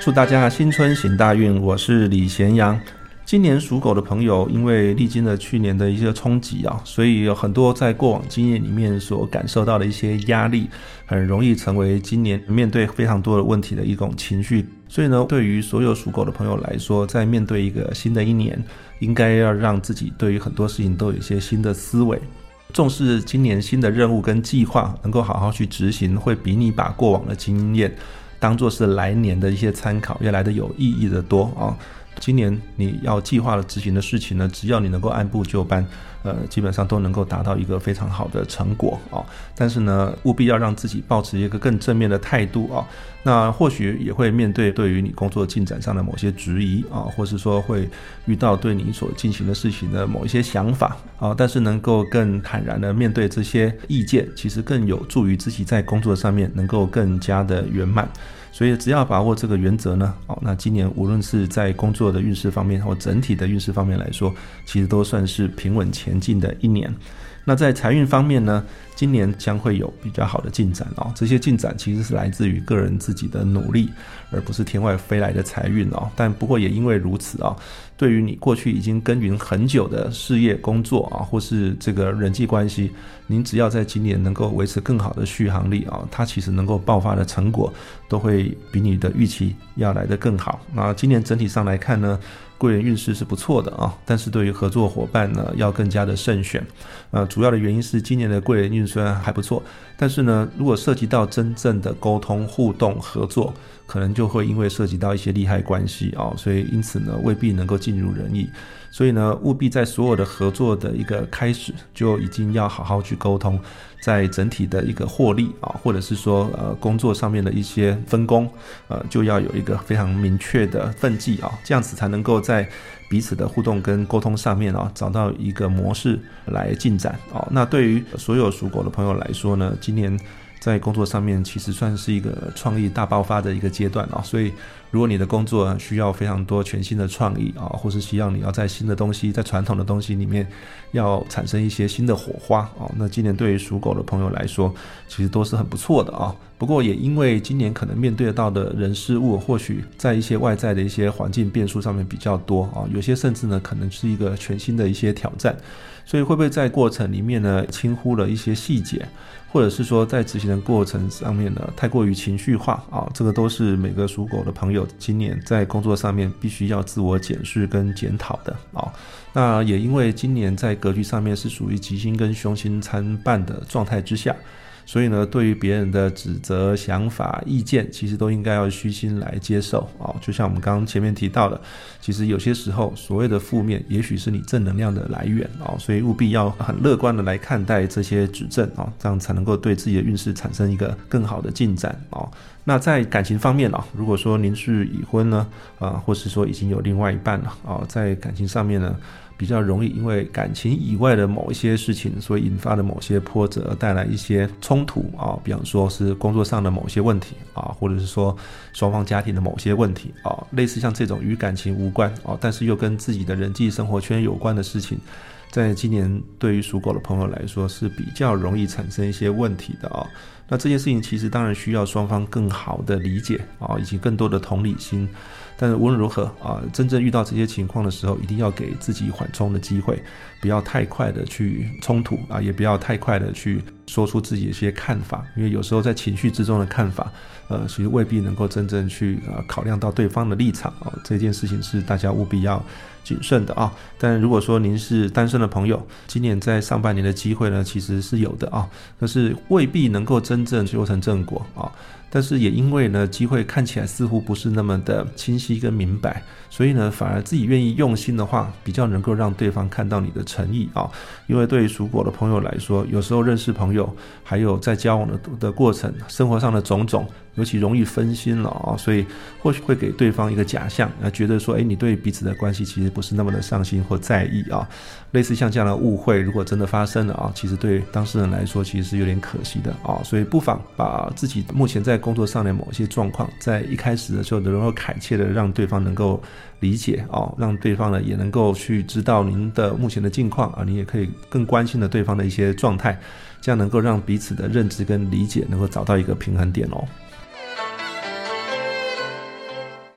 祝大家新春行大运！我是李贤阳。今年属狗的朋友，因为历经了去年的一些冲击啊，所以有很多在过往经验里面所感受到的一些压力，很容易成为今年面对非常多的问题的一种情绪。所以呢，对于所有属狗的朋友来说，在面对一个新的一年，应该要让自己对于很多事情都有一些新的思维，重视今年新的任务跟计划，能够好好去执行，会比你把过往的经验当做是来年的一些参考，要来的有意义的多啊。今年你要计划了执行的事情呢，只要你能够按部就班，呃，基本上都能够达到一个非常好的成果啊。但是呢，务必要让自己保持一个更正面的态度啊。那或许也会面对对于你工作进展上的某些质疑啊，或是说会遇到对你所进行的事情的某一些想法啊。但是能够更坦然的面对这些意见，其实更有助于自己在工作上面能够更加的圆满。所以只要把握这个原则呢，哦，那今年无论是在工作的运势方面或整体的运势方面来说，其实都算是平稳前进的一年。那在财运方面呢？今年将会有比较好的进展哦，这些进展其实是来自于个人自己的努力，而不是天外飞来的财运哦。但不过也因为如此啊，对于你过去已经耕耘很久的事业工作啊，或是这个人际关系，您只要在今年能够维持更好的续航力啊，它其实能够爆发的成果都会比你的预期要来得更好。那今年整体上来看呢？贵人运势是不错的啊，但是对于合作伙伴呢，要更加的慎选。呃，主要的原因是今年的贵人运虽然还不错，但是呢，如果涉及到真正的沟通、互动、合作，可能就会因为涉及到一些利害关系啊，所以因此呢，未必能够尽如人意。所以呢，务必在所有的合作的一个开始，就已经要好好去沟通。在整体的一个获利啊，或者是说呃工作上面的一些分工，呃就要有一个非常明确的分际啊，这样子才能够在彼此的互动跟沟通上面啊，找到一个模式来进展啊。那对于所有属狗的朋友来说呢，今年。在工作上面，其实算是一个创意大爆发的一个阶段啊，所以如果你的工作需要非常多全新的创意啊，或是需要你要在新的东西、在传统的东西里面要产生一些新的火花啊，那今年对于属狗的朋友来说，其实都是很不错的啊。不过也因为今年可能面对到的人事物，或许在一些外在的一些环境变数上面比较多啊，有些甚至呢可能是一个全新的一些挑战，所以会不会在过程里面呢轻忽了一些细节？或者是说，在执行的过程上面呢，太过于情绪化啊，这个都是每个属狗的朋友今年在工作上面必须要自我检视跟检讨的啊。那也因为今年在格局上面是属于吉星跟凶星参半的状态之下。所以呢，对于别人的指责、想法、意见，其实都应该要虚心来接受啊。就像我们刚刚前面提到的，其实有些时候所谓的负面，也许是你正能量的来源啊。所以务必要很乐观的来看待这些指正啊，这样才能够对自己的运势产生一个更好的进展啊。那在感情方面啊，如果说您是已婚呢，啊，或是说已经有另外一半了啊，在感情上面呢。比较容易因为感情以外的某一些事情所引发的某些波折，带来一些冲突啊，比方说是工作上的某些问题啊，或者是说双方家庭的某些问题啊，类似像这种与感情无关啊，但是又跟自己的人际生活圈有关的事情，在今年对于属狗的朋友来说是比较容易产生一些问题的啊。那这件事情其实当然需要双方更好的理解啊，以及更多的同理心。但是无论如何啊，真正遇到这些情况的时候，一定要给自己缓冲的机会，不要太快的去冲突啊，也不要太快的去说出自己的一些看法，因为有时候在情绪之中的看法，呃，其实未必能够真正去呃考量到对方的立场啊。这件事情是大家务必要谨慎的啊。但如果说您是单身的朋友，今年在上半年的机会呢，其实是有的啊，可是未必能够真正修成正果啊。但是也因为呢，机会看起来似乎不是那么的清晰跟明白，所以呢，反而自己愿意用心的话，比较能够让对方看到你的诚意啊。因为对于属狗的朋友来说，有时候认识朋友，还有在交往的的过程，生活上的种种。尤其容易分心了啊，所以或许会给对方一个假象，啊，觉得说，哎，你对彼此的关系其实不是那么的上心或在意啊。类似像这样的误会，如果真的发生了啊，其实对当事人来说其实是有点可惜的啊。所以不妨把自己目前在工作上的某些状况，在一开始的时候能够恳切的让对方能够理解哦，让对方呢也能够去知道您的目前的境况啊，你也可以更关心的对方的一些状态，这样能够让彼此的认知跟理解能够找到一个平衡点哦。